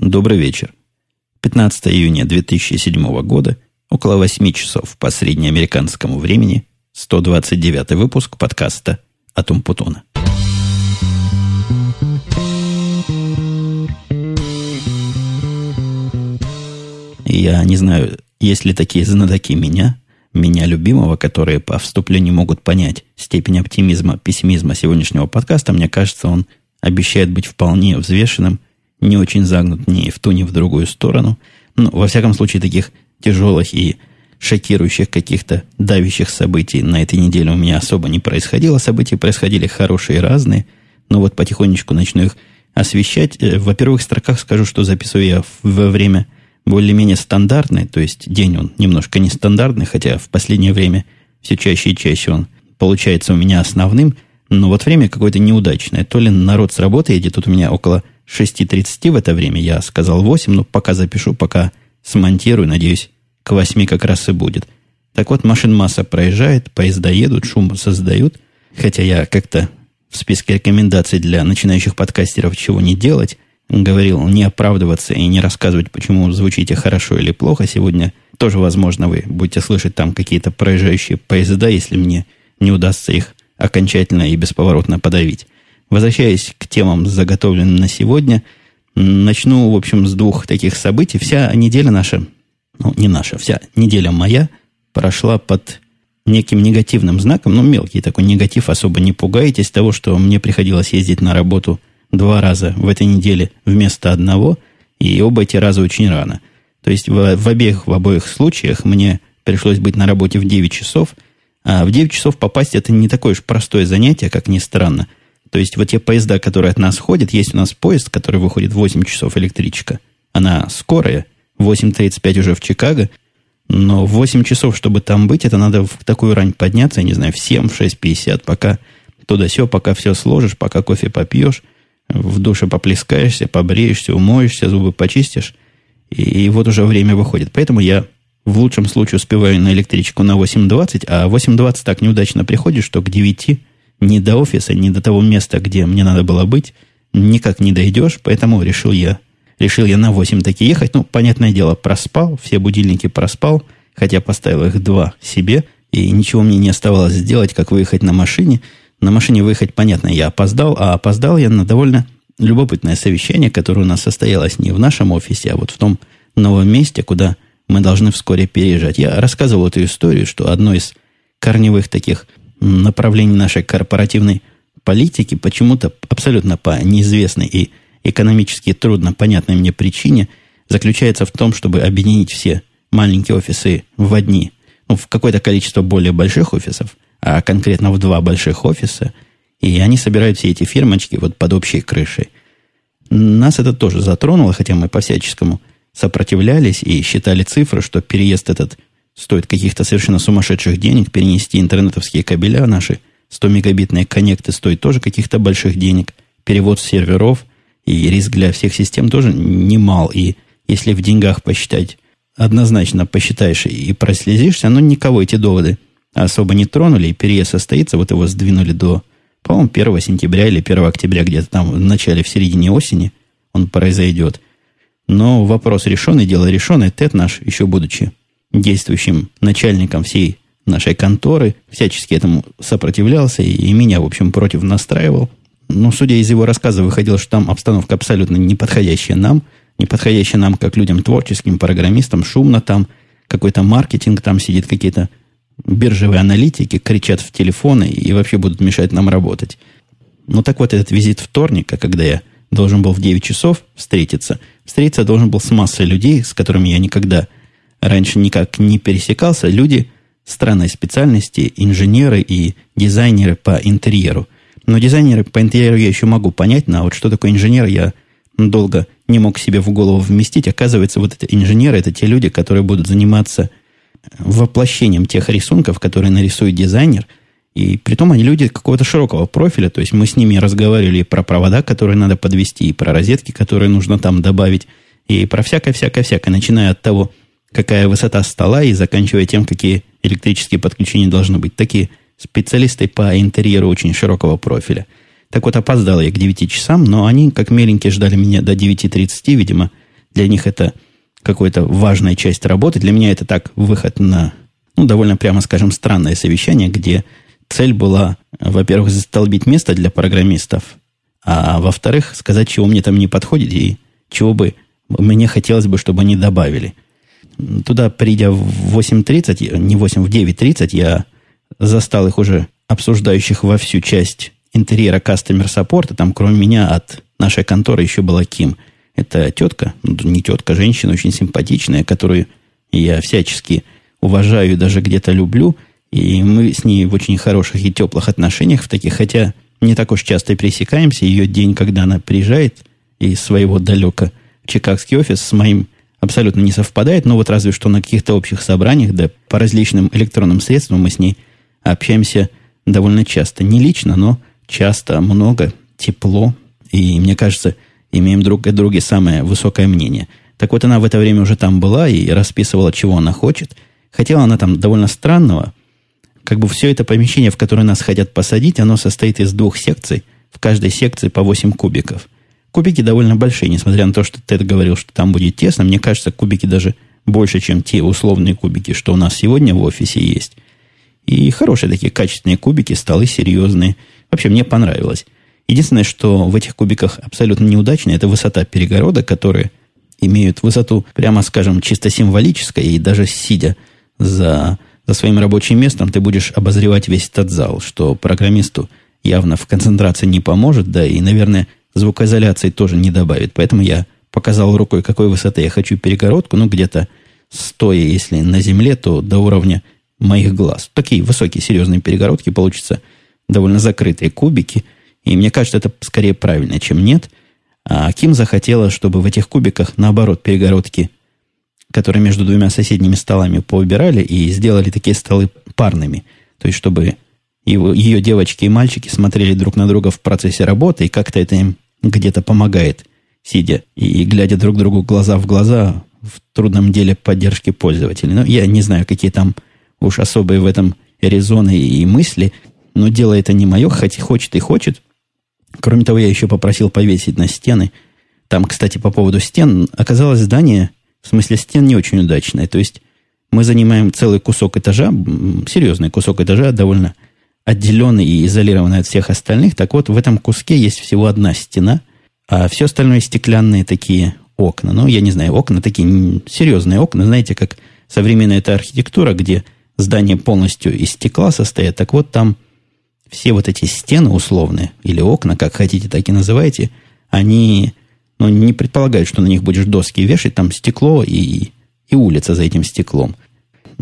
Добрый вечер. 15 июня 2007 года, около 8 часов по среднеамериканскому времени, 129 выпуск подкаста «Атум Путона». Я не знаю, есть ли такие знатоки меня, меня любимого, которые по вступлению могут понять степень оптимизма, пессимизма сегодняшнего подкаста. Мне кажется, он обещает быть вполне взвешенным, не очень загнут ни в ту, ни в другую сторону. Но, во всяком случае, таких тяжелых и шокирующих каких-то давящих событий на этой неделе у меня особо не происходило. События происходили хорошие и разные, но вот потихонечку начну их освещать. Э, во первых строках скажу, что записываю я во время более-менее стандартный, то есть день он немножко нестандартный, хотя в последнее время все чаще и чаще он получается у меня основным, но вот время какое-то неудачное. То ли народ с работы едет, тут у меня около 6.30 в это время, я сказал 8, но пока запишу, пока смонтирую, надеюсь, к 8 как раз и будет. Так вот, машин масса проезжает, поезда едут, шум создают, хотя я как-то в списке рекомендаций для начинающих подкастеров чего не делать – говорил не оправдываться и не рассказывать, почему звучите хорошо или плохо. Сегодня тоже, возможно, вы будете слышать там какие-то проезжающие поезда, если мне не удастся их окончательно и бесповоротно подавить. Возвращаясь к темам, заготовленным на сегодня, начну, в общем, с двух таких событий. Вся неделя наша, ну, не наша, вся неделя моя прошла под неким негативным знаком, ну, мелкий такой негатив, особо не пугайтесь того, что мне приходилось ездить на работу – два раза в этой неделе вместо одного, и оба эти раза очень рано. То есть в, в, обеих, в обоих случаях мне пришлось быть на работе в 9 часов, а в 9 часов попасть это не такое уж простое занятие, как ни странно. То есть вот те поезда, которые от нас ходят, есть у нас поезд, который выходит в 8 часов электричка. Она скорая, 8.35 уже в Чикаго, но в 8 часов, чтобы там быть, это надо в такую рань подняться, я не знаю, в 7, в 6.50, пока туда все, пока все сложишь, пока кофе попьешь, в душе поплескаешься, побреешься, умоешься, зубы почистишь, и, и вот уже время выходит. Поэтому я в лучшем случае успеваю на электричку на 8.20, а 8.20 так неудачно приходит, что к 9 ни до офиса, ни до того места, где мне надо было быть, никак не дойдешь, поэтому решил я, решил я на 8 таки ехать. Ну, понятное дело, проспал, все будильники проспал, хотя поставил их два себе, и ничего мне не оставалось сделать, как выехать на машине – на машине выехать, понятно, я опоздал, а опоздал я на довольно любопытное совещание, которое у нас состоялось не в нашем офисе, а вот в том новом месте, куда мы должны вскоре переезжать. Я рассказывал эту историю, что одно из корневых таких направлений нашей корпоративной политики почему-то абсолютно по неизвестной и экономически трудно понятной мне причине заключается в том, чтобы объединить все маленькие офисы в одни, ну, в какое-то количество более больших офисов – а конкретно в два больших офиса, и они собирают все эти фирмочки вот под общей крышей. Нас это тоже затронуло, хотя мы по-всяческому сопротивлялись и считали цифры, что переезд этот стоит каких-то совершенно сумасшедших денег, перенести интернетовские кабеля наши, 100-мегабитные коннекты стоят тоже каких-то больших денег, перевод серверов и риск для всех систем тоже немал. И если в деньгах посчитать, однозначно посчитаешь и прослезишься, но никого эти доводы особо не тронули, и переезд состоится, вот его сдвинули до, по-моему, 1 сентября или 1 октября, где-то там в начале, в середине осени он произойдет. Но вопрос решенный, дело решенное. Тед наш, еще будучи действующим начальником всей нашей конторы, всячески этому сопротивлялся и, и меня, в общем, против настраивал. Но, судя из его рассказа, выходило, что там обстановка абсолютно не подходящая нам, не подходящая нам, как людям творческим, программистам, шумно там, какой-то маркетинг там сидит, какие-то биржевые аналитики кричат в телефоны и вообще будут мешать нам работать. Ну так вот, этот визит вторника, когда я должен был в 9 часов встретиться, встретиться должен был с массой людей, с которыми я никогда раньше никак не пересекался. Люди странной специальности, инженеры и дизайнеры по интерьеру. Но дизайнеры по интерьеру я еще могу понять, но вот что такое инженер, я долго не мог себе в голову вместить. Оказывается, вот эти инженеры, это те люди, которые будут заниматься воплощением тех рисунков, которые нарисует дизайнер. И при том они люди какого-то широкого профиля. То есть мы с ними разговаривали и про провода, которые надо подвести, и про розетки, которые нужно там добавить, и про всякое-всякое-всякое, начиная от того, какая высота стола, и заканчивая тем, какие электрические подключения должны быть. Такие специалисты по интерьеру очень широкого профиля. Так вот, опоздал я к 9 часам, но они, как миленькие, ждали меня до 9.30, видимо, для них это какая-то важная часть работы. Для меня это так выход на, ну, довольно прямо скажем, странное совещание, где цель была, во-первых, застолбить место для программистов, а во-вторых, сказать, чего мне там не подходит и чего бы мне хотелось бы, чтобы они добавили. Туда, придя в 8.30, не 8, в 9.30, я застал их уже обсуждающих во всю часть интерьера Customer Support. Там, кроме меня, от нашей конторы еще была Ким. Это тетка, ну, не тетка, женщина очень симпатичная, которую я всячески уважаю и даже где-то люблю. И мы с ней в очень хороших и теплых отношениях в таких, хотя не так уж часто пересекаемся. Ее день, когда она приезжает из своего далека в чикагский офис, с моим абсолютно не совпадает, но вот разве что на каких-то общих собраниях, да по различным электронным средствам мы с ней общаемся довольно часто. Не лично, но часто, много, тепло. И мне кажется, имеем друг о друге самое высокое мнение. Так вот, она в это время уже там была и расписывала, чего она хочет. Хотела она там довольно странного. Как бы все это помещение, в которое нас хотят посадить, оно состоит из двух секций. В каждой секции по 8 кубиков. Кубики довольно большие, несмотря на то, что Тед говорил, что там будет тесно. Мне кажется, кубики даже больше, чем те условные кубики, что у нас сегодня в офисе есть. И хорошие такие качественные кубики, столы серьезные. Вообще, мне понравилось. Единственное, что в этих кубиках абсолютно неудачно, это высота перегородок, которые имеют высоту, прямо скажем, чисто символической, и даже сидя за, за своим рабочим местом, ты будешь обозревать весь этот зал, что программисту явно в концентрации не поможет, да и, наверное, звукоизоляции тоже не добавит. Поэтому я показал рукой, какой высоты я хочу перегородку, ну, где-то стоя, если на земле, то до уровня моих глаз. Такие высокие, серьезные перегородки получатся довольно закрытые кубики. И мне кажется, это скорее правильно, чем нет. А Ким захотела, чтобы в этих кубиках, наоборот, перегородки, которые между двумя соседними столами поубирали и сделали такие столы парными. То есть, чтобы его, ее девочки и мальчики смотрели друг на друга в процессе работы, и как-то это им где-то помогает, сидя и, и глядя друг другу глаза в глаза в трудном деле поддержки пользователей. Но я не знаю, какие там уж особые в этом резоны и мысли, но дело это не мое, хоть хочет и хочет. Кроме того, я еще попросил повесить на стены. Там, кстати, по поводу стен, оказалось здание, в смысле стен, не очень удачное. То есть мы занимаем целый кусок этажа, серьезный кусок этажа, довольно отделенный и изолированный от всех остальных. Так вот, в этом куске есть всего одна стена, а все остальное стеклянные такие окна. Ну, я не знаю, окна такие серьезные окна, знаете, как современная эта архитектура, где здание полностью из стекла состоит, так вот там все вот эти стены условные, или окна, как хотите, так и называйте, они ну, не предполагают, что на них будешь доски вешать, там стекло и, и улица за этим стеклом.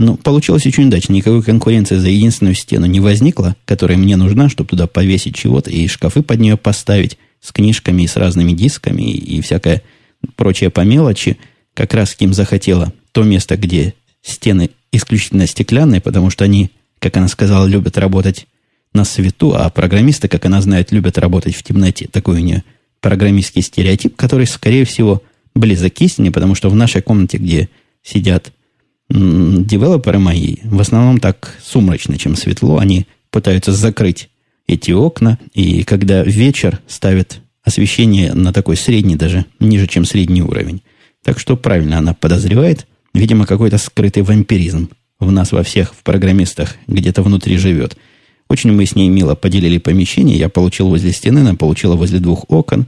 Ну, получилось очень удачно. Никакой конкуренции за единственную стену не возникло, которая мне нужна, чтобы туда повесить чего-то и шкафы под нее поставить с книжками и с разными дисками и, и всякое прочее по мелочи. Как раз Ким захотела то место, где стены исключительно стеклянные, потому что они, как она сказала, любят работать на свету, а программисты, как она знает, любят работать в темноте. Такой у нее программистский стереотип, который, скорее всего, близок к истине, потому что в нашей комнате, где сидят девелоперы мои, в основном так сумрачно, чем светло, они пытаются закрыть эти окна, и когда вечер ставят освещение на такой средний, даже ниже, чем средний уровень. Так что правильно она подозревает – Видимо, какой-то скрытый вампиризм в нас во всех, в программистах, где-то внутри живет. Очень мы с ней мило поделили помещение. Я получил возле стены, она получила возле двух окон.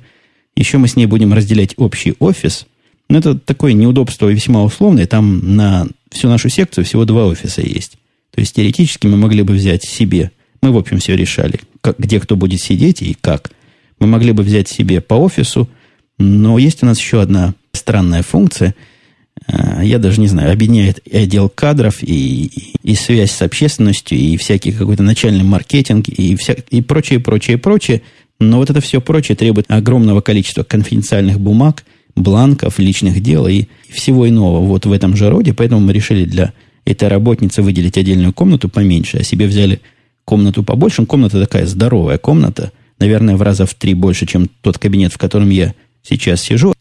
Еще мы с ней будем разделять общий офис. Но это такое неудобство весьма условное. Там на всю нашу секцию всего два офиса есть. То есть теоретически мы могли бы взять себе. Мы, в общем, все решали, как, где кто будет сидеть и как. Мы могли бы взять себе по офису, но есть у нас еще одна странная функция – Э, я даже не знаю, объединяет и отдел кадров, и, и, и связь с общественностью, и всякий какой-то начальный маркетинг, и, вся, и прочее, прочее, прочее. Но вот это все прочее требует огромного количества конфиденциальных бумаг, бланков, личных дел и всего иного вот в этом же роде. Поэтому мы решили для этой работницы выделить отдельную комнату поменьше, а себе взяли комнату побольше. Комната такая здоровая комната, наверное, в раза в три больше, чем тот кабинет, в котором я сейчас сижу.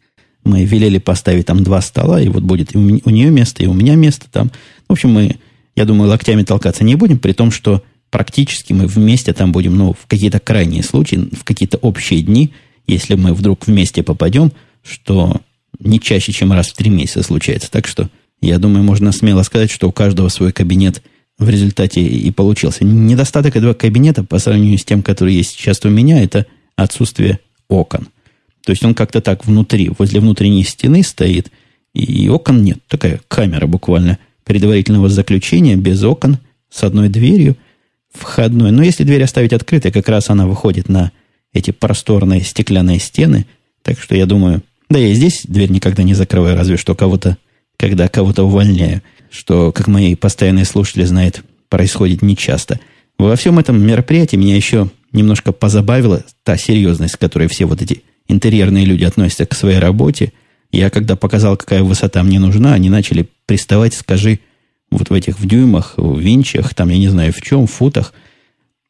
Мы велели поставить там два стола, и вот будет и у нее место, и у меня место там. В общем, мы, я думаю, локтями толкаться не будем, при том, что практически мы вместе там будем, ну, в какие-то крайние случаи, в какие-то общие дни, если мы вдруг вместе попадем, что не чаще, чем раз в три месяца случается. Так что, я думаю, можно смело сказать, что у каждого свой кабинет в результате и получился. Недостаток этого кабинета по сравнению с тем, который есть сейчас у меня, это отсутствие окон. То есть он как-то так внутри, возле внутренней стены стоит, и окон нет. Такая камера буквально предварительного заключения, без окон, с одной дверью, входной. Но если дверь оставить открытой, как раз она выходит на эти просторные стеклянные стены. Так что я думаю, да я и здесь дверь никогда не закрываю, разве что кого-то, когда кого-то увольняю что, как мои постоянные слушатели знают, происходит нечасто. Во всем этом мероприятии меня еще немножко позабавила та серьезность, с которой все вот эти интерьерные люди относятся к своей работе. Я когда показал, какая высота мне нужна, они начали приставать, скажи, вот в этих в дюймах, в винчах, там, я не знаю, в чем, в футах.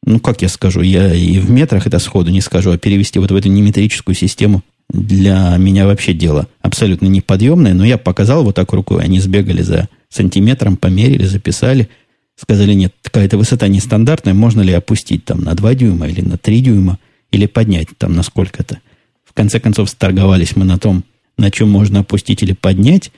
Ну, как я скажу, я и в метрах это сходу не скажу, а перевести вот в эту неметрическую систему для меня вообще дело абсолютно неподъемное, но я показал вот так рукой, они сбегали за сантиметром, померили, записали, сказали, нет, такая-то высота нестандартная, можно ли опустить там на 2 дюйма или на 3 дюйма, или поднять там на сколько-то. В конце концов, сторговались мы на том, на чем можно опустить или поднять.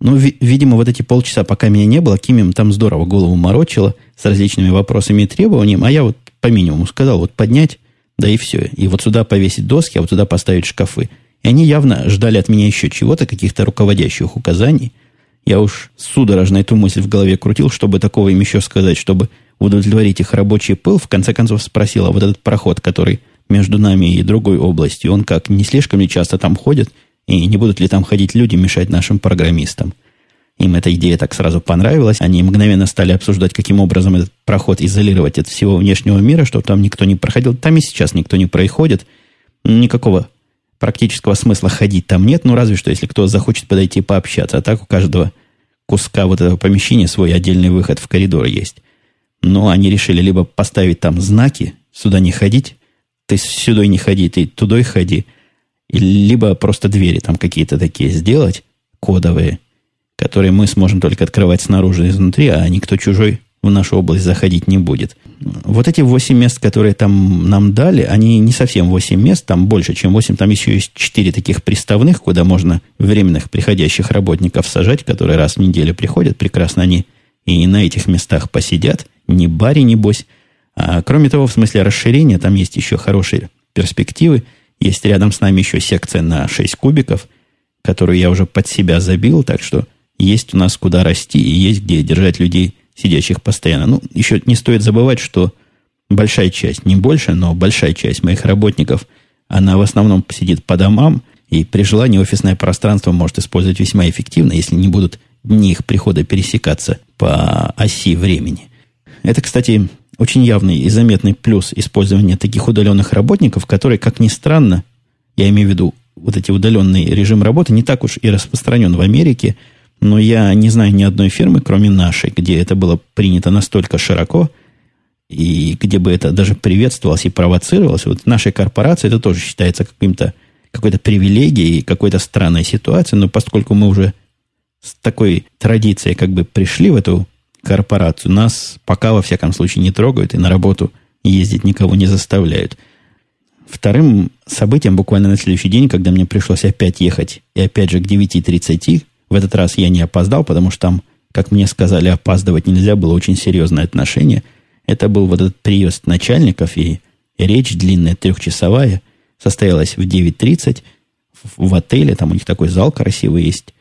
Ну, ви- видимо, вот эти полчаса, пока меня не было, Кимим там здорово голову морочила с различными вопросами и требованиями, а я вот по минимуму сказал, вот поднять, да и все. И вот сюда повесить доски, а вот сюда поставить шкафы. И они явно ждали от меня еще чего-то, каких-то руководящих указаний. Я уж судорожно эту мысль в голове крутил, чтобы такого им еще сказать, чтобы удовлетворить их рабочий пыл. В конце концов спросил, а вот этот проход, который между нами и другой областью, он как, не слишком ли часто там ходит? И не будут ли там ходить люди, мешать нашим программистам? Им эта идея так сразу понравилась. Они мгновенно стали обсуждать, каким образом этот проход изолировать от всего внешнего мира, чтобы там никто не проходил. Там и сейчас никто не проходит. Никакого практического смысла ходить там нет, ну разве что, если кто захочет подойти пообщаться. А так у каждого куска вот этого помещения свой отдельный выход в коридор есть. Но они решили либо поставить там знаки, сюда не ходить, ты сюда не ходи, ты туда и ходи, либо просто двери там какие-то такие сделать, кодовые, которые мы сможем только открывать снаружи и изнутри, а никто чужой в нашу область заходить не будет. Вот эти 8 мест, которые там нам дали, они не совсем 8 мест, там больше, чем 8. Там еще есть 4 таких приставных, куда можно временных приходящих работников сажать, которые раз в неделю приходят. Прекрасно они и на этих местах посидят. Ни бари, ни бось. А, кроме того, в смысле расширения, там есть еще хорошие перспективы. Есть рядом с нами еще секция на 6 кубиков, которую я уже под себя забил, так что есть у нас куда расти и есть где держать людей сидящих постоянно. Ну, еще не стоит забывать, что большая часть, не больше, но большая часть моих работников, она в основном сидит по домам, и при желании офисное пространство может использовать весьма эффективно, если не будут дни их прихода пересекаться по оси времени. Это, кстати, очень явный и заметный плюс использования таких удаленных работников, которые, как ни странно, я имею в виду вот эти удаленный режим работы, не так уж и распространен в Америке – но я не знаю ни одной фирмы, кроме нашей, где это было принято настолько широко, и где бы это даже приветствовалось и провоцировалось. Вот в нашей корпорации это тоже считается каким-то какой-то привилегией, какой-то странной ситуацией, но поскольку мы уже с такой традицией как бы пришли в эту корпорацию, нас пока во всяком случае не трогают и на работу ездить никого не заставляют. Вторым событием буквально на следующий день, когда мне пришлось опять ехать, и опять же к 9.30, в этот раз я не опоздал, потому что там, как мне сказали, опаздывать нельзя, было очень серьезное отношение. Это был вот этот приезд начальников, и речь длинная, трехчасовая, состоялась в 9.30 в, отеле, там у них такой зал красивый есть.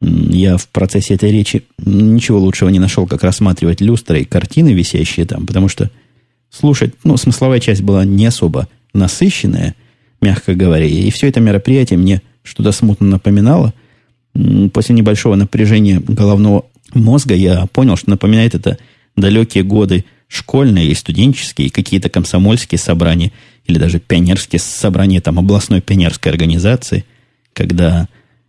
Я в процессе этой речи ничего лучшего не нашел, как рассматривать люстры и картины, висящие там, потому что слушать, ну, смысловая часть была не особо насыщенная, мягко говоря, и все это мероприятие мне что-то смутно напоминало – после небольшого напряжения головного мозга я понял, что напоминает это далекие годы школьные и студенческие, какие-то комсомольские собрания, или даже пионерские собрания там, областной пионерской организации, когда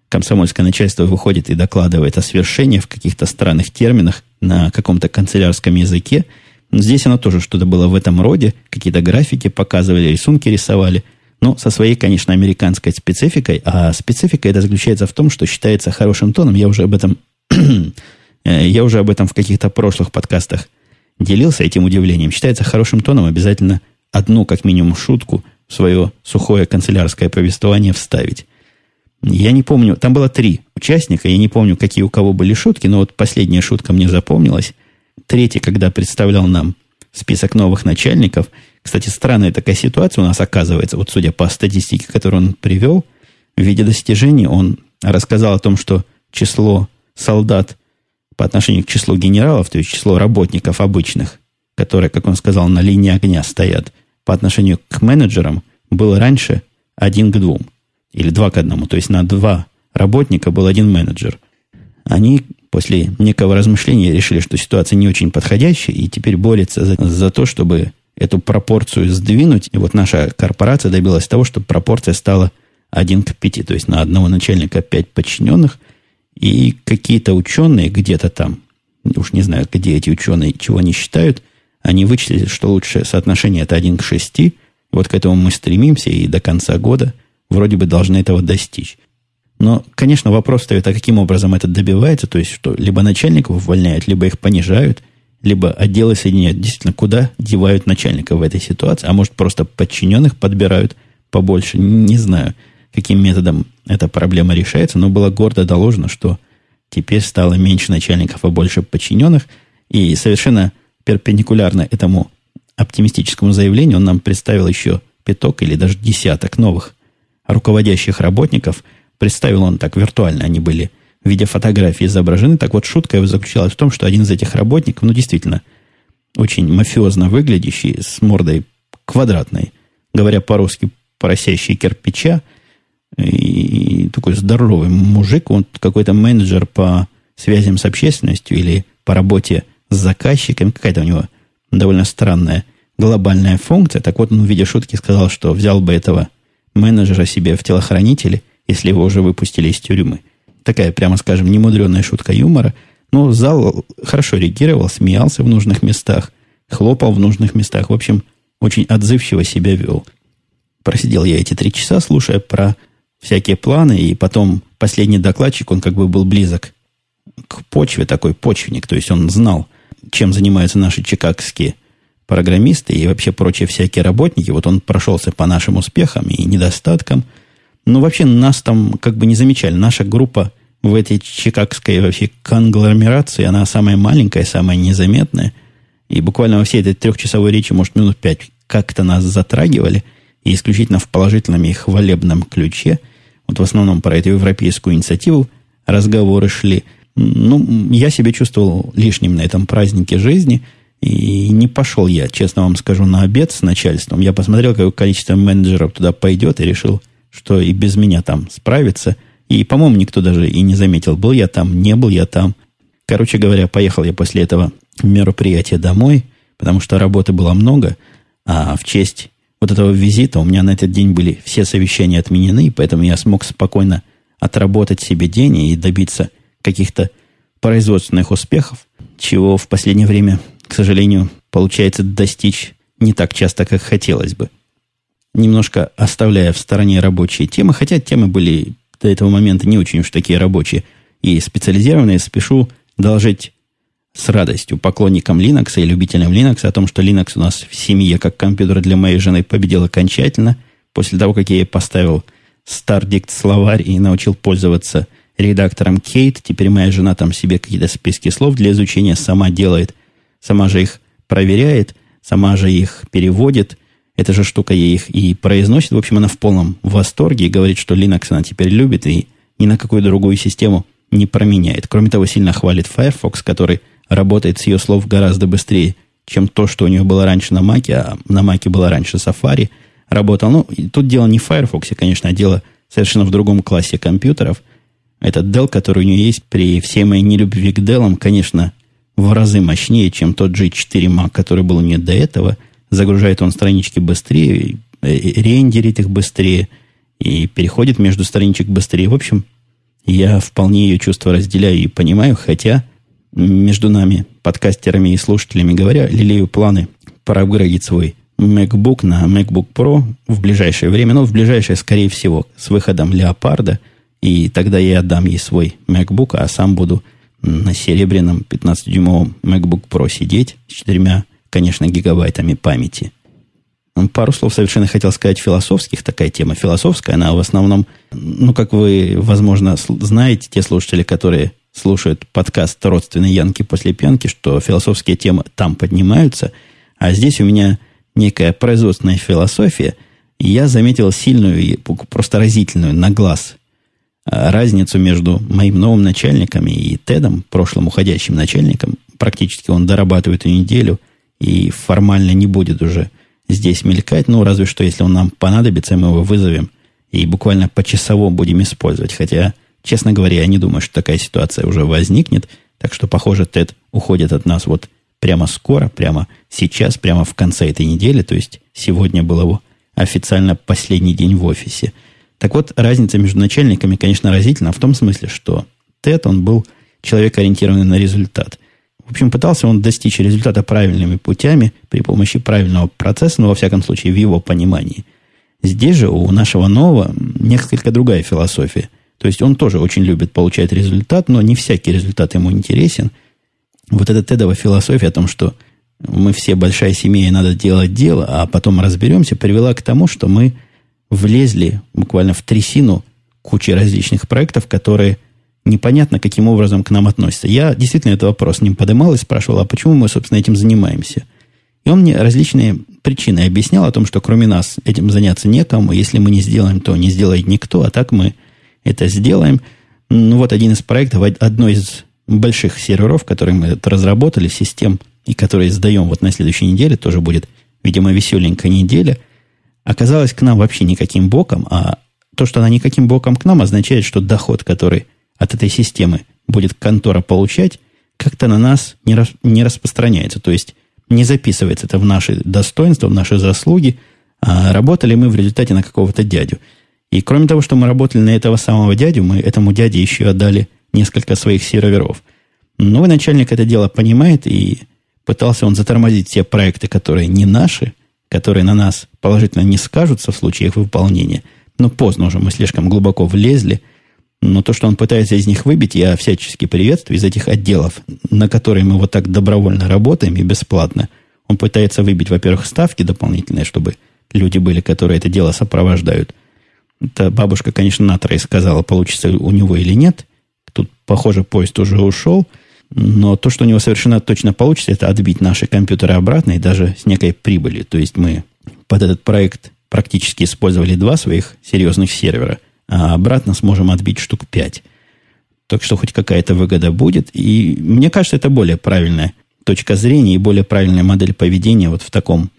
комсомольское начальство выходит и докладывает о свершении в каких-то странных терминах на каком-то канцелярском языке. Здесь оно тоже что-то было в этом роде, какие-то графики показывали, рисунки рисовали – ну, со своей, конечно, американской спецификой. А специфика это заключается в том, что считается хорошим тоном. Я уже об этом, э, я уже об этом в каких-то прошлых подкастах делился этим удивлением. Считается хорошим тоном обязательно одну, как минимум, шутку в свое сухое канцелярское повествование вставить. Я не помню, там было три участника, я не помню, какие у кого были шутки, но вот последняя шутка мне запомнилась. Третий, когда представлял нам список новых начальников. Кстати, странная такая ситуация у нас оказывается, вот судя по статистике, которую он привел, в виде достижений он рассказал о том, что число солдат по отношению к числу генералов, то есть число работников обычных, которые, как он сказал, на линии огня стоят, по отношению к менеджерам, было раньше один к двум. Или два к одному. То есть на два работника был один менеджер. Они после некого размышления решили, что ситуация не очень подходящая, и теперь борются за, за то, чтобы эту пропорцию сдвинуть. И вот наша корпорация добилась того, чтобы пропорция стала 1 к 5, то есть на одного начальника 5 подчиненных, и какие-то ученые где-то там, уж не знаю, где эти ученые, чего они считают, они вычислили, что лучшее соотношение это 1 к 6, вот к этому мы стремимся, и до конца года вроде бы должны этого достичь. Но, конечно, вопрос стоит, а каким образом это добивается, то есть, что либо начальников увольняют, либо их понижают, либо отделы соединяют. Действительно, куда девают начальников в этой ситуации? А может, просто подчиненных подбирают побольше? Не знаю, каким методом эта проблема решается, но было гордо доложено, что теперь стало меньше начальников, а больше подчиненных. И совершенно перпендикулярно этому оптимистическому заявлению он нам представил еще пяток или даже десяток новых руководящих работников – Представил он так виртуально, они были в виде фотографии изображены. Так вот, шутка его заключалась в том, что один из этих работников, ну, действительно, очень мафиозно выглядящий, с мордой квадратной, говоря по-русски, поросящий кирпича, и такой здоровый мужик, он какой-то менеджер по связям с общественностью или по работе с заказчиками, какая-то у него довольно странная глобальная функция. Так вот, он в виде шутки сказал, что взял бы этого менеджера себе в телохранители если его уже выпустили из тюрьмы. Такая, прямо скажем, немудренная шутка юмора. Но зал хорошо реагировал, смеялся в нужных местах, хлопал в нужных местах. В общем, очень отзывчиво себя вел. Просидел я эти три часа, слушая про всякие планы, и потом последний докладчик, он как бы был близок к почве, такой почвенник, то есть он знал, чем занимаются наши чикагские программисты и вообще прочие всякие работники. Вот он прошелся по нашим успехам и недостаткам – ну, вообще нас там как бы не замечали. Наша группа в этой чикагской вообще конгломерации, она самая маленькая, самая незаметная. И буквально во всей этой трехчасовой речи, может, минут пять как-то нас затрагивали, и исключительно в положительном и хвалебном ключе. Вот в основном про эту европейскую инициативу разговоры шли. Ну, я себя чувствовал лишним на этом празднике жизни, и не пошел я, честно вам скажу, на обед с начальством. Я посмотрел, какое количество менеджеров туда пойдет, и решил, что и без меня там справится. И, по-моему, никто даже и не заметил, был я там, не был я там. Короче говоря, поехал я после этого мероприятия домой, потому что работы было много, а в честь вот этого визита у меня на этот день были все совещания отменены, поэтому я смог спокойно отработать себе день и добиться каких-то производственных успехов, чего в последнее время, к сожалению, получается достичь не так часто, как хотелось бы немножко оставляя в стороне рабочие темы, хотя темы были до этого момента не очень уж такие рабочие и специализированные, спешу доложить с радостью поклонникам Linux и любителям Linux о том, что Linux у нас в семье как компьютер для моей жены победил окончательно после того, как я ей поставил StarDict словарь и научил пользоваться редактором Кейт. Теперь моя жена там себе какие-то списки слов для изучения сама делает, сама же их проверяет, сама же их переводит – эта же штука ей их и произносит. В общем, она в полном восторге и говорит, что Linux она теперь любит и ни на какую другую систему не променяет. Кроме того, сильно хвалит Firefox, который работает с ее слов гораздо быстрее, чем то, что у нее было раньше на Mac, а на Mac было раньше Safari. Работал. Ну, тут дело не в Firefox, конечно, а дело совершенно в другом классе компьютеров. Этот Dell, который у нее есть, при всей моей нелюбви к Dell, конечно, в разы мощнее, чем тот G4 Mac, который был у нее до этого – загружает он странички быстрее, рендерит их быстрее и переходит между страничек быстрее. В общем, я вполне ее чувства разделяю и понимаю, хотя между нами, подкастерами и слушателями говоря, лелею планы проапгрейдить свой MacBook на MacBook Pro в ближайшее время, ну, в ближайшее, скорее всего, с выходом Леопарда, и тогда я отдам ей свой MacBook, а сам буду на серебряном 15-дюймовом MacBook Pro сидеть с четырьмя конечно, гигабайтами памяти. Пару слов совершенно хотел сказать философских. Такая тема философская. Она в основном, ну, как вы, возможно, знаете, те слушатели, которые слушают подкаст «Родственные янки после пьянки», что философские темы там поднимаются. А здесь у меня некая производственная философия. И я заметил сильную и просто разительную на глаз а, разницу между моим новым начальником и Тедом, прошлым уходящим начальником. Практически он дорабатывает неделю и формально не будет уже здесь мелькать, ну, разве что, если он нам понадобится, мы его вызовем и буквально по часовому будем использовать. Хотя, честно говоря, я не думаю, что такая ситуация уже возникнет. Так что, похоже, Тед уходит от нас вот прямо скоро, прямо сейчас, прямо в конце этой недели. То есть, сегодня был его официально последний день в офисе. Так вот, разница между начальниками, конечно, разительна в том смысле, что Тед, он был человек, ориентированный на результат – в общем, пытался он достичь результата правильными путями при помощи правильного процесса, но во всяком случае в его понимании. Здесь же у нашего нового несколько другая философия. То есть он тоже очень любит получать результат, но не всякий результат ему интересен. Вот эта тедова философия о том, что мы все большая семья и надо делать дело, а потом разберемся, привела к тому, что мы влезли буквально в трясину кучи различных проектов, которые – непонятно, каким образом к нам относятся. Я действительно этот вопрос с ним поднимал и спрашивал, а почему мы, собственно, этим занимаемся? И он мне различные причины объяснял о том, что кроме нас этим заняться некому. Если мы не сделаем, то не сделает никто, а так мы это сделаем. Ну, вот один из проектов, одно из больших серверов, которые мы разработали, систем, и которые сдаем вот на следующей неделе, тоже будет, видимо, веселенькая неделя, оказалась к нам вообще никаким боком, а то, что она никаким боком к нам, означает, что доход, который от этой системы будет контора получать, как-то на нас не, рас, не распространяется. То есть не записывается это в наши достоинства, в наши заслуги, а работали мы в результате на какого-то дядю. И кроме того, что мы работали на этого самого дядю, мы этому дяде еще отдали несколько своих серверов. Новый начальник это дело понимает, и пытался он затормозить все проекты, которые не наши, которые на нас положительно не скажутся в случае их выполнения. Но поздно уже, мы слишком глубоко влезли – но то, что он пытается из них выбить, я всячески приветствую из этих отделов, на которые мы вот так добровольно работаем и бесплатно. Он пытается выбить, во-первых, ставки дополнительные, чтобы люди были, которые это дело сопровождают. Это бабушка, конечно, Натра и сказала, получится у него или нет. Тут, похоже, поезд уже ушел. Но то, что у него совершенно точно получится, это отбить наши компьютеры обратно и даже с некой прибылью. То есть мы под этот проект практически использовали два своих серьезных сервера – а обратно сможем отбить штук 5. Так что хоть какая-то выгода будет. И мне кажется, это более правильная точка зрения и более правильная модель поведения вот в таком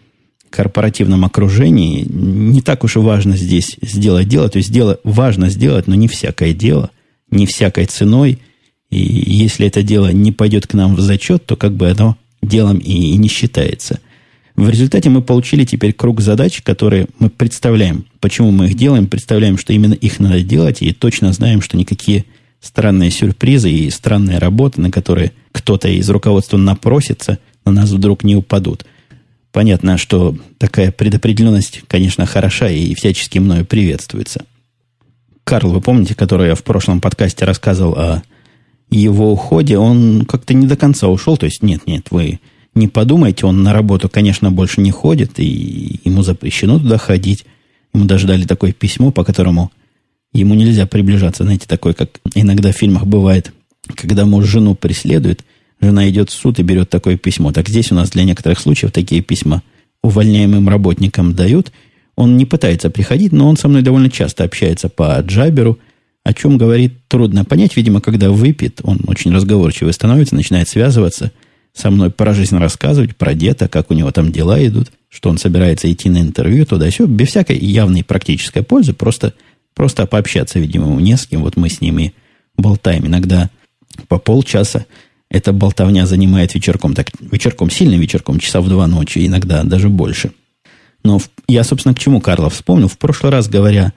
корпоративном окружении. Не так уж и важно здесь сделать дело. То есть дело важно сделать, но не всякое дело, не всякой ценой. И если это дело не пойдет к нам в зачет, то как бы оно делом и, и не считается – в результате мы получили теперь круг задач, которые мы представляем, почему мы их делаем, представляем, что именно их надо делать, и точно знаем, что никакие странные сюрпризы и странные работы, на которые кто-то из руководства напросится, на нас вдруг не упадут. Понятно, что такая предопределенность, конечно, хороша и всячески мною приветствуется. Карл, вы помните, который я в прошлом подкасте рассказывал о его уходе, он как-то не до конца ушел. То есть, нет, нет, вы не подумайте, он на работу, конечно, больше не ходит, и ему запрещено туда ходить. Ему даже дали такое письмо, по которому ему нельзя приближаться. Знаете, такое, как иногда в фильмах бывает, когда муж жену преследует, жена идет в суд и берет такое письмо. Так здесь у нас для некоторых случаев такие письма увольняемым работникам дают. Он не пытается приходить, но он со мной довольно часто общается по джаберу, о чем говорит трудно понять. Видимо, когда выпьет, он очень разговорчивый становится, начинает связываться – со мной про жизнь рассказывать, про деда, как у него там дела идут, что он собирается идти на интервью туда все без всякой явной практической пользы, просто, просто пообщаться, видимо, не с кем. Вот мы с ними болтаем иногда по полчаса. Эта болтовня занимает вечерком, так вечерком, сильным вечерком, часа в два ночи, иногда даже больше. Но я, собственно, к чему Карла вспомнил. В прошлый раз, говоря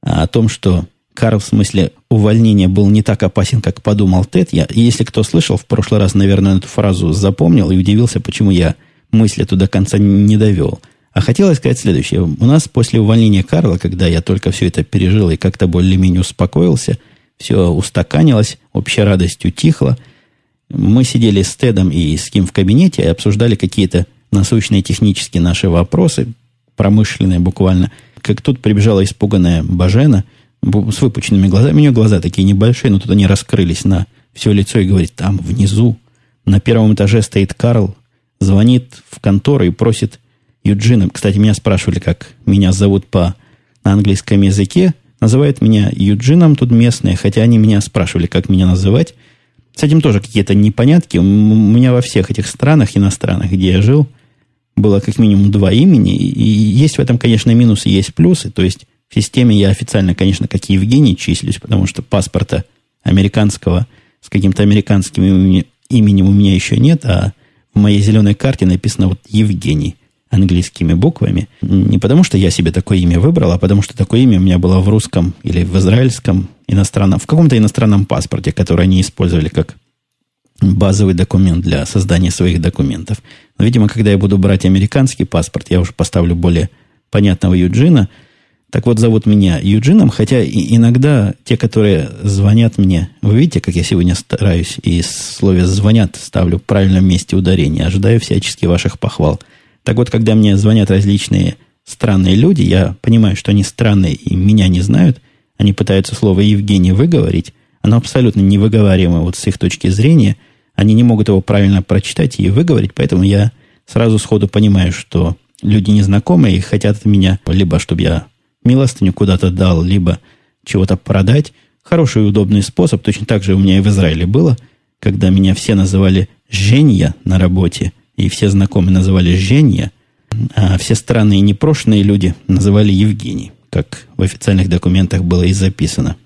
о том, что Карл в смысле увольнения был не так опасен, как подумал Тед. Я, если кто слышал, в прошлый раз, наверное, эту фразу запомнил и удивился, почему я мысли туда конца не довел. А хотелось сказать следующее. У нас после увольнения Карла, когда я только все это пережил и как-то более-менее успокоился, все устаканилось, общая радость утихла, мы сидели с Тедом и с Ким в кабинете и обсуждали какие-то насущные технические наши вопросы, промышленное буквально. Как тут прибежала испуганная Бажена с выпученными глазами. У нее глаза такие небольшие, но тут они раскрылись на все лицо и говорит, там внизу, на первом этаже стоит Карл, звонит в контору и просит Юджина. Кстати, меня спрашивали, как меня зовут по на английском языке. Называют меня Юджином тут местные, хотя они меня спрашивали, как меня называть. С этим тоже какие-то непонятки. У меня во всех этих странах иностранных, где я жил, было как минимум два имени. И есть в этом, конечно, минусы, есть плюсы. То есть в системе я официально, конечно, как Евгений числюсь, потому что паспорта американского с каким-то американским именем у меня еще нет, а в моей зеленой карте написано вот Евгений английскими буквами. Не потому, что я себе такое имя выбрал, а потому, что такое имя у меня было в русском или в израильском иностранном, в каком-то иностранном паспорте, который они использовали как базовый документ для создания своих документов. Но, видимо, когда я буду брать американский паспорт, я уже поставлю более понятного Юджина. Так вот, зовут меня Юджином, хотя иногда те, которые звонят мне, вы видите, как я сегодня стараюсь, и слове «звонят» ставлю в правильном месте ударения, ожидаю всячески ваших похвал – так вот, когда мне звонят различные странные люди, я понимаю, что они странные и меня не знают, они пытаются слово «Евгений» выговорить, оно абсолютно невыговариваемо вот с их точки зрения, они не могут его правильно прочитать и выговорить, поэтому я сразу сходу понимаю, что люди незнакомые и хотят от меня либо, чтобы я милостыню куда-то дал, либо чего-то продать. Хороший и удобный способ. Точно так же у меня и в Израиле было, когда меня все называли «Женья» на работе – и все знакомые называли Женя, а все странные непрошенные люди называли Евгений, как в официальных документах было и записано.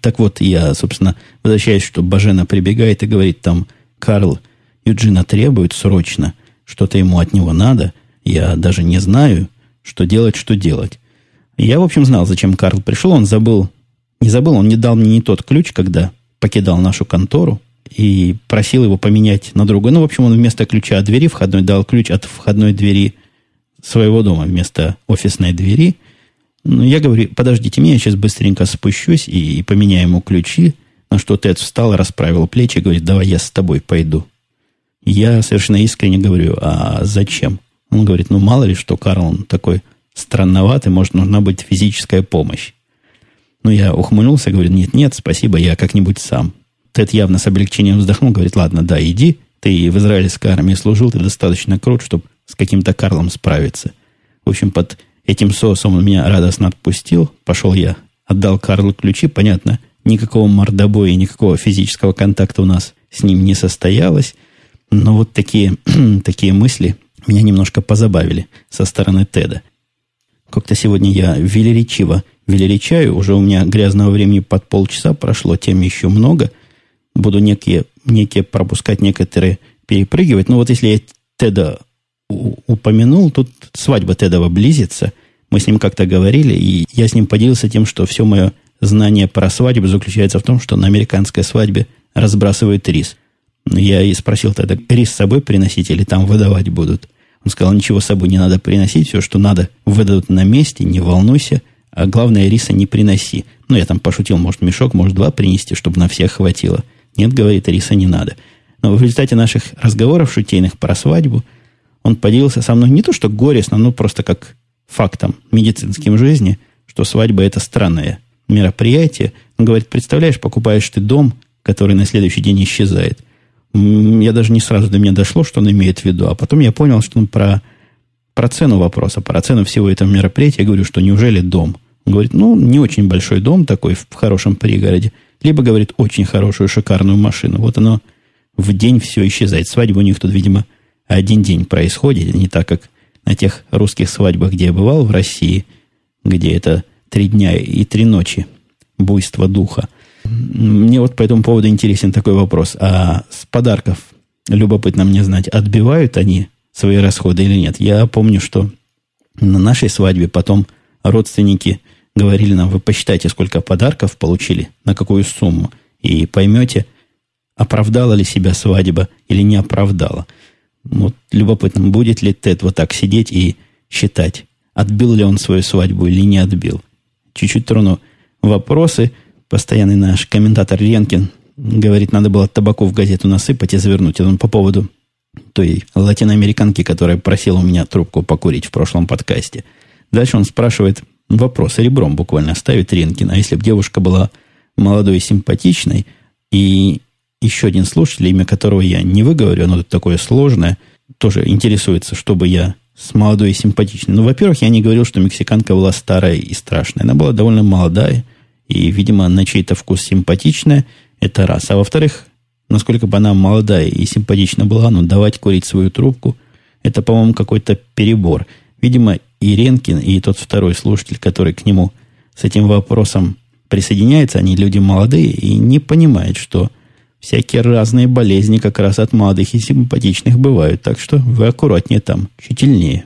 Так вот, я, собственно, возвращаюсь, что Бажена прибегает и говорит там, Карл, Юджина требует срочно, что-то ему от него надо, я даже не знаю, что делать, что делать. Я, в общем, знал, зачем Карл пришел, он забыл, не забыл, он не дал мне не тот ключ, когда покидал нашу контору, и просил его поменять на другой. Ну, в общем, он вместо ключа от двери входной дал ключ от входной двери своего дома вместо офисной двери. Ну, я говорю, подождите меня, я сейчас быстренько спущусь и, и поменяю ему ключи. На что Тед встал, расправил плечи и говорит, давай я с тобой пойду. Я совершенно искренне говорю, а зачем? Он говорит, ну мало ли, что Карл он такой странноватый, может, нужна быть физическая помощь. Ну, я ухмыльнулся, говорю, нет, нет, спасибо, я как-нибудь сам. Тед явно с облегчением вздохнул, говорит, ладно, да, иди, ты в израильской армии служил, ты достаточно крут, чтобы с каким-то Карлом справиться. В общем, под этим соусом он меня радостно отпустил. Пошел я, отдал Карлу ключи. Понятно, никакого мордобоя, никакого физического контакта у нас с ним не состоялось. Но вот такие, такие мысли меня немножко позабавили со стороны Теда. Как-то сегодня я велеречиво велеречаю. Уже у меня грязного времени под полчаса прошло, тем еще много буду некие, некие пропускать, некоторые перепрыгивать. Но вот если я Теда упомянул, тут свадьба Тедова близится. Мы с ним как-то говорили, и я с ним поделился тем, что все мое знание про свадьбу заключается в том, что на американской свадьбе разбрасывают рис. Я и спросил тогда, рис с собой приносить или там выдавать будут? Он сказал, ничего с собой не надо приносить, все, что надо, выдадут на месте, не волнуйся, а главное, риса не приноси. Ну, я там пошутил, может, мешок, может, два принести, чтобы на всех хватило. Нет, говорит, риса не надо. Но в результате наших разговоров шутейных про свадьбу он поделился со мной не то, что горестно, но просто как фактом медицинским жизни, что свадьба это странное мероприятие. Он говорит, представляешь, покупаешь ты дом, который на следующий день исчезает. Я даже не сразу до меня дошло, что он имеет в виду. А потом я понял, что он про, про цену вопроса, про цену всего этого мероприятия. Я говорю, что неужели дом? Он говорит, ну, не очень большой дом такой в хорошем пригороде – либо, говорит, очень хорошую, шикарную машину. Вот оно в день все исчезает. Свадьба у них тут, видимо, один день происходит, не так, как на тех русских свадьбах, где я бывал в России, где это три дня и три ночи буйство духа. Мне вот по этому поводу интересен такой вопрос. А с подарков, любопытно мне знать, отбивают они свои расходы или нет? Я помню, что на нашей свадьбе потом родственники – говорили нам, вы посчитайте, сколько подарков получили, на какую сумму, и поймете, оправдала ли себя свадьба или не оправдала. Вот любопытно, будет ли Тед вот так сидеть и считать, отбил ли он свою свадьбу или не отбил. Чуть-чуть трону вопросы. Постоянный наш комментатор Ренкин говорит, надо было табаку в газету насыпать и завернуть. Это он по поводу той латиноамериканки, которая просила у меня трубку покурить в прошлом подкасте – Дальше он спрашивает вопрос, ребром буквально ставит Ренкин. А если бы девушка была молодой и симпатичной, и еще один слушатель, имя которого я не выговорю, оно такое сложное, тоже интересуется, чтобы я с молодой и симпатичной. Ну, во-первых, я не говорил, что мексиканка была старая и страшная. Она была довольно молодая и, видимо, на чей-то вкус симпатичная. Это раз. А во-вторых, насколько бы она молодая и симпатична была, ну, давать курить свою трубку, это, по-моему, какой-то перебор. Видимо, и Ренкин, и тот второй слушатель, который к нему с этим вопросом присоединяется, они люди молодые и не понимают, что всякие разные болезни как раз от молодых и симпатичных бывают. Так что вы аккуратнее там, тщательнее.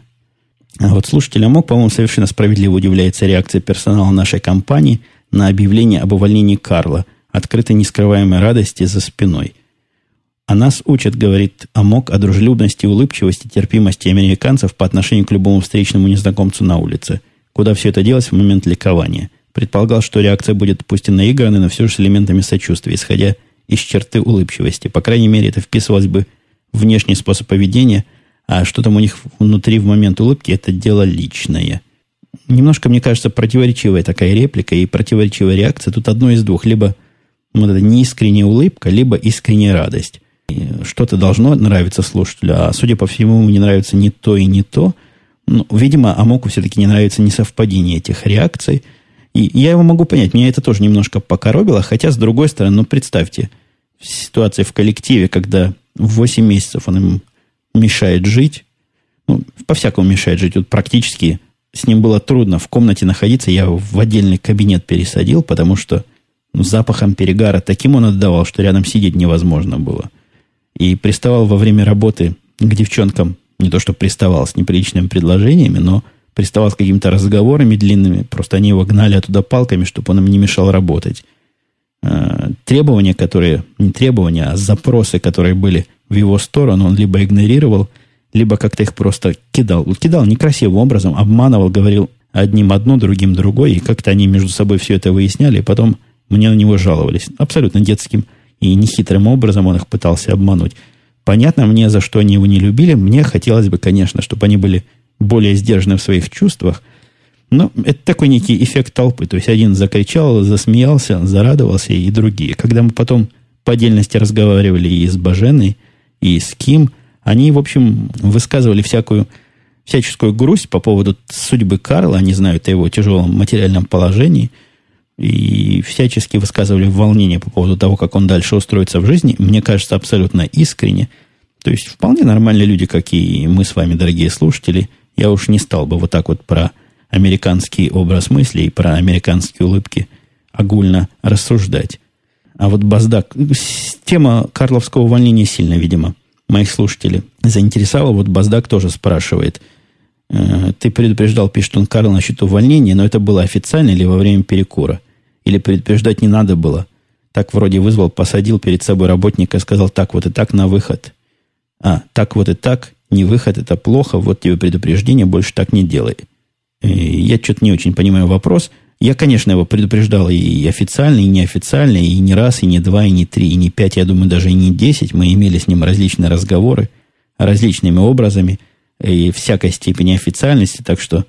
А вот слушатель мог, по-моему, совершенно справедливо удивляется реакция персонала нашей компании на объявление об увольнении Карла, открытой нескрываемой радости за спиной. А нас учат, говорит Амок, о дружелюбности, улыбчивости, терпимости американцев по отношению к любому встречному незнакомцу на улице. Куда все это делось в момент ликования. Предполагал, что реакция будет пусть и наигранной, но все же с элементами сочувствия, исходя из черты улыбчивости. По крайней мере, это вписывалось бы в внешний способ поведения, а что там у них внутри в момент улыбки, это дело личное. Немножко, мне кажется, противоречивая такая реплика и противоречивая реакция. Тут одно из двух. Либо вот эта неискренняя улыбка, либо искренняя радость. Что-то должно нравиться слушателю, а судя по всему, ему не нравится ни то и не то. Ну, видимо, Амоку все-таки не нравится несовпадение этих реакций – и я его могу понять, меня это тоже немножко покоробило, хотя, с другой стороны, ну, представьте, ситуация в коллективе, когда в 8 месяцев он им мешает жить, ну, по-всякому мешает жить, вот практически с ним было трудно в комнате находиться, я его в отдельный кабинет пересадил, потому что ну, запахом перегара таким он отдавал, что рядом сидеть невозможно было. И приставал во время работы к девчонкам, не то что приставал с неприличными предложениями, но приставал с какими-то разговорами длинными, просто они его гнали оттуда палками, чтобы он им не мешал работать. Э, требования, которые, не требования, а запросы, которые были в его сторону, он либо игнорировал, либо как-то их просто кидал. Кидал некрасивым образом, обманывал, говорил одним одно, другим другое, и как-то они между собой все это выясняли, и потом мне на него жаловались. Абсолютно детским и нехитрым образом он их пытался обмануть. Понятно мне, за что они его не любили. Мне хотелось бы, конечно, чтобы они были более сдержаны в своих чувствах. Но это такой некий эффект толпы. То есть один закричал, засмеялся, зарадовался, и другие. Когда мы потом по отдельности разговаривали и с Баженой, и с Ким, они, в общем, высказывали всякую, всяческую грусть по поводу судьбы Карла. Они знают о его тяжелом материальном положении. И всячески высказывали волнение по поводу того, как он дальше устроится в жизни. Мне кажется, абсолютно искренне. То есть вполне нормальные люди, как и мы с вами, дорогие слушатели – я уж не стал бы вот так вот про американский образ мысли и про американские улыбки огульно рассуждать. А вот Баздак, тема Карловского увольнения сильно, видимо, моих слушателей заинтересовала. Вот Баздак тоже спрашивает. «Э, ты предупреждал, пишет он, Карл, насчет увольнения, но это было официально или во время перекура? Или предупреждать не надо было? Так вроде вызвал, посадил перед собой работника и сказал, так вот и так на выход. А, так вот и так, не выход, это плохо, вот тебе предупреждение, больше так не делай. И я что-то не очень понимаю вопрос. Я, конечно, его предупреждал и официально, и неофициально, и не раз, и не два, и не три, и не пять, я думаю, даже и не десять. Мы имели с ним различные разговоры, различными образами и всякой степени официальности, так что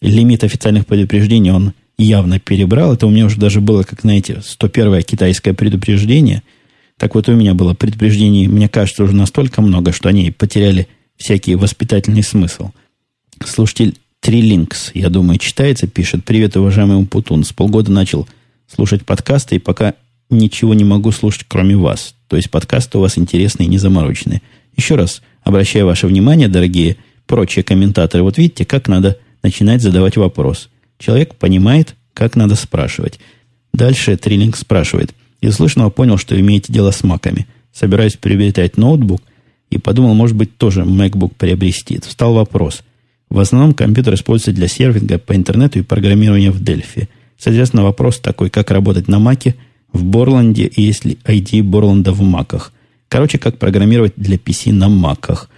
лимит официальных предупреждений он явно перебрал. Это у меня уже даже было, как знаете, 101 китайское предупреждение. Так вот, у меня было предупреждений, мне кажется, уже настолько много, что они потеряли всякий воспитательный смысл. Слушатель Трилинкс, я думаю, читается, пишет. Привет, уважаемый Умпутун. С полгода начал слушать подкасты, и пока ничего не могу слушать, кроме вас. То есть подкасты у вас интересные и незамороченные. Еще раз обращаю ваше внимание, дорогие прочие комментаторы. Вот видите, как надо начинать задавать вопрос. Человек понимает, как надо спрашивать. Дальше Триллинг спрашивает. Из слышного понял, что имеете дело с маками. Собираюсь приобретать ноутбук – и подумал, может быть, тоже MacBook приобрести. Встал вопрос. В основном компьютер используется для сервинга по интернету и программирования в Delphi. Соответственно, вопрос такой, как работать на Маке, в Борланде и если ID Борланда в Маках. Короче, как программировать для PC на Маках.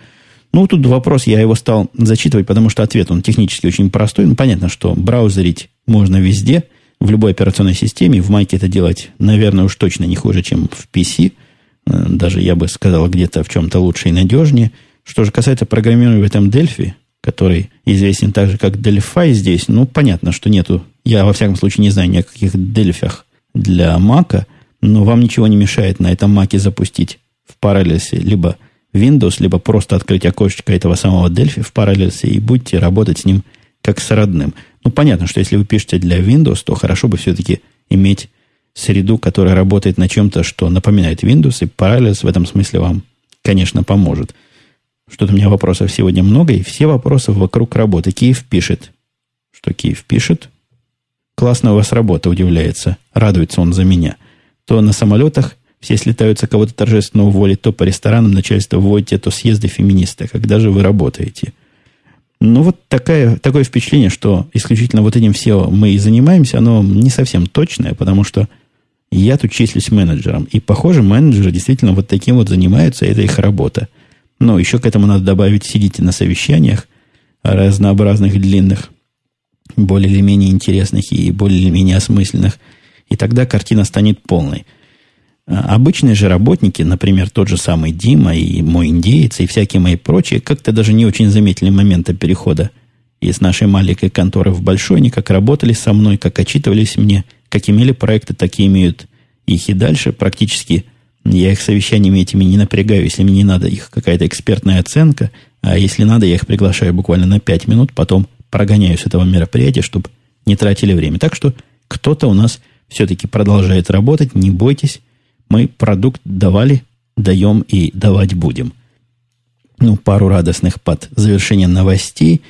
Ну, тут вопрос, я его стал зачитывать, потому что ответ, он технически очень простой. Ну, понятно, что браузерить можно везде, в любой операционной системе. В Маке это делать, наверное, уж точно не хуже, чем в PC – Э, даже я бы сказал, где-то в чем-то лучше и надежнее. Что же касается программирования в этом Дельфи, который известен так же, как Delphi здесь. Ну, понятно, что нету. Я, во всяком случае, не знаю ни о каких Delphi для Mac, но вам ничего не мешает на этом Mac запустить в параллельсе либо Windows, либо просто открыть окошечко этого самого Delphi в параллельсе и будете работать с ним как с родным. Ну, понятно, что если вы пишете для Windows, то хорошо бы все-таки иметь среду, которая работает на чем-то, что напоминает Windows, и Parallels в этом смысле вам, конечно, поможет. Что-то у меня вопросов сегодня много, и все вопросы вокруг работы. Киев пишет. Что Киев пишет? Классная у вас работа, удивляется. Радуется он за меня. То на самолетах все слетаются кого-то торжественно уволить, то по ресторанам начальство вводите, то съезды феминиста. Когда же вы работаете? Ну, вот такая, такое впечатление, что исключительно вот этим все мы и занимаемся, оно не совсем точное, потому что я тут числюсь менеджером. И, похоже, менеджеры действительно вот таким вот занимаются, это их работа. Но еще к этому надо добавить, сидите на совещаниях разнообразных, длинных, более или менее интересных и более или менее осмысленных. И тогда картина станет полной – а обычные же работники, например, тот же самый Дима и мой индеец и всякие мои прочие, как-то даже не очень заметили момента перехода из нашей маленькой конторы в большой, они как работали со мной, как отчитывались мне, как имели проекты, так и имеют их и дальше. Практически я их совещаниями этими не напрягаю, если мне не надо их какая-то экспертная оценка, а если надо, я их приглашаю буквально на 5 минут, потом прогоняю с этого мероприятия, чтобы не тратили время. Так что кто-то у нас все-таки продолжает работать, не бойтесь, мы продукт давали, даем и давать будем. Ну, пару радостных под завершение новостей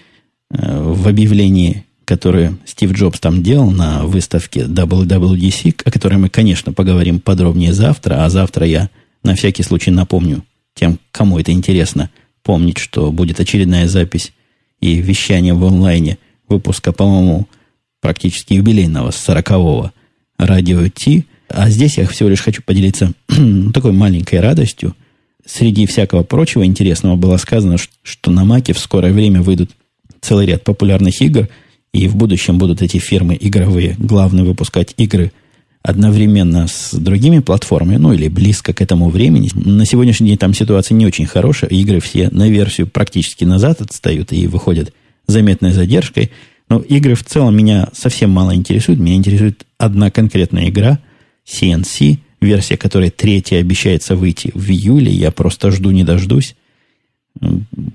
э, в объявлении, которое Стив Джобс там делал на выставке WWDC, о которой мы, конечно, поговорим подробнее завтра, а завтра я на всякий случай напомню тем, кому это интересно, помнить, что будет очередная запись и вещание в онлайне выпуска, по-моему, практически юбилейного, 40-го радио Ти – а здесь я всего лишь хочу поделиться такой маленькой радостью. Среди всякого прочего интересного было сказано, что на Маке в скорое время выйдут целый ряд популярных игр, и в будущем будут эти фирмы игровые главные выпускать игры одновременно с другими платформами, ну или близко к этому времени. На сегодняшний день там ситуация не очень хорошая, игры все на версию практически назад отстают и выходят заметной задержкой. Но игры в целом меня совсем мало интересуют. Меня интересует одна конкретная игра – CNC, версия которой третья обещается выйти в июле. Я просто жду не дождусь.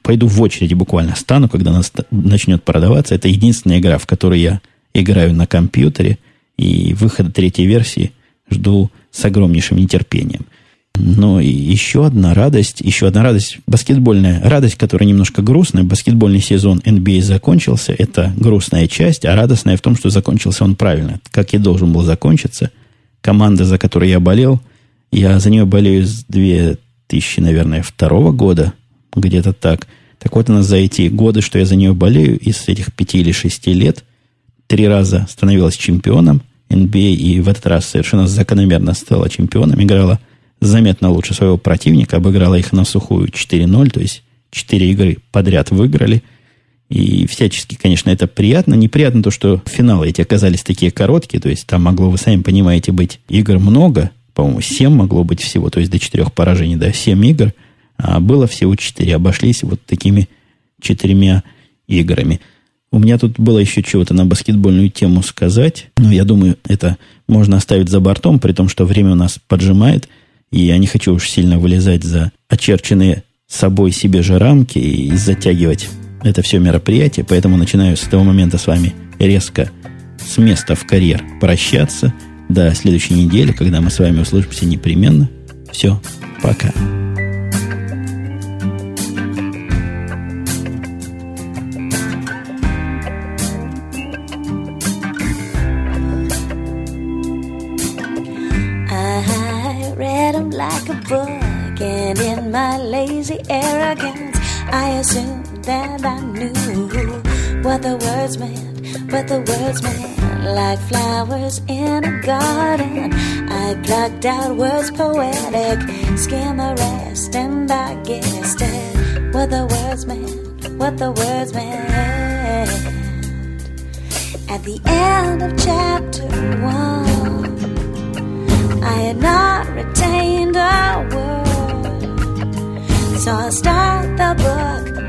Пойду в очереди буквально стану, когда она начнет продаваться. Это единственная игра, в которой я играю на компьютере. И выхода третьей версии жду с огромнейшим нетерпением. Но и еще одна радость, еще одна радость, баскетбольная радость, которая немножко грустная. Баскетбольный сезон NBA закончился. Это грустная часть, а радостная в том, что закончился он правильно, как и должен был закончиться – команда, за которую я болел, я за нее болею с 2000, наверное, второго года, где-то так. Так вот, она за эти годы, что я за нее болею, из этих пяти или шести лет, три раза становилась чемпионом NBA, и в этот раз совершенно закономерно стала чемпионом, играла заметно лучше своего противника, обыграла их на сухую 4-0, то есть четыре игры подряд выиграли – и всячески, конечно, это приятно. Неприятно то, что финалы эти оказались такие короткие. То есть там могло, вы сами понимаете, быть игр много. По-моему, 7 могло быть всего. То есть до 4 поражений, да, 7 игр. А было всего 4. Обошлись вот такими четырьмя играми. У меня тут было еще чего-то на баскетбольную тему сказать. Но я думаю, это можно оставить за бортом, при том, что время у нас поджимает. И я не хочу уж сильно вылезать за очерченные собой себе же рамки и затягивать это все мероприятие, поэтому начинаю с этого момента с вами резко с места в карьер прощаться. До следующей недели, когда мы с вами услышимся непременно. Все, пока. like Assume that I knew what the words meant, what the words meant. Like flowers in a garden, I plucked out words poetic, skimmed the rest, and I guessed it. What the words meant, what the words meant. At the end of chapter one, I had not retained a word, so I start the book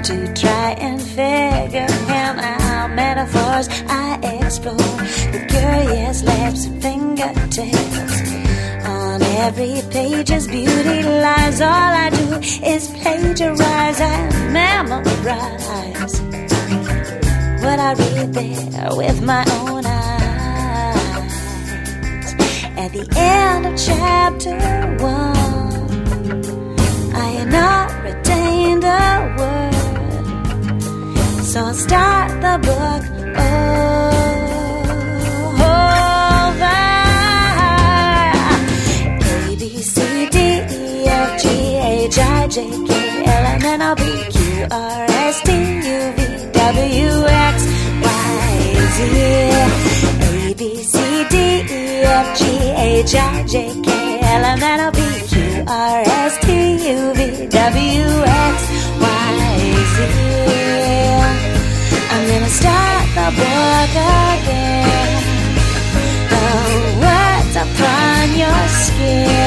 to try and figure him out. Metaphors I explore with curious lips and fingertips. On every page is beauty lies. All I do is plagiarize and memorize what I read there with my own eyes. At the end of chapter one. I had not retained a word. So I'll start the book oh, over. A, B, C, D, E, F, G, H, I, J, K, L, M, N, O, P, Q, R, S, T, U, V, W, X, Y, Z. A, B, C, D, E, F, G, H, I, J, K, L, M, N, O, P, Q, R, S, T, U, V, W, again. The words upon your skin.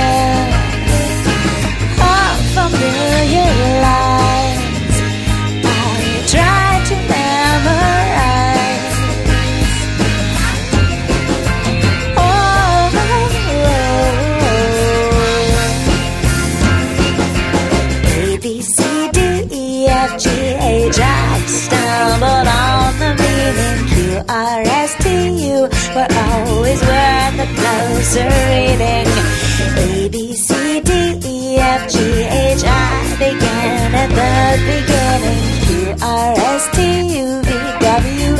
Closer reading. A B C D E F G H I began at the beginning. Q R S T U V W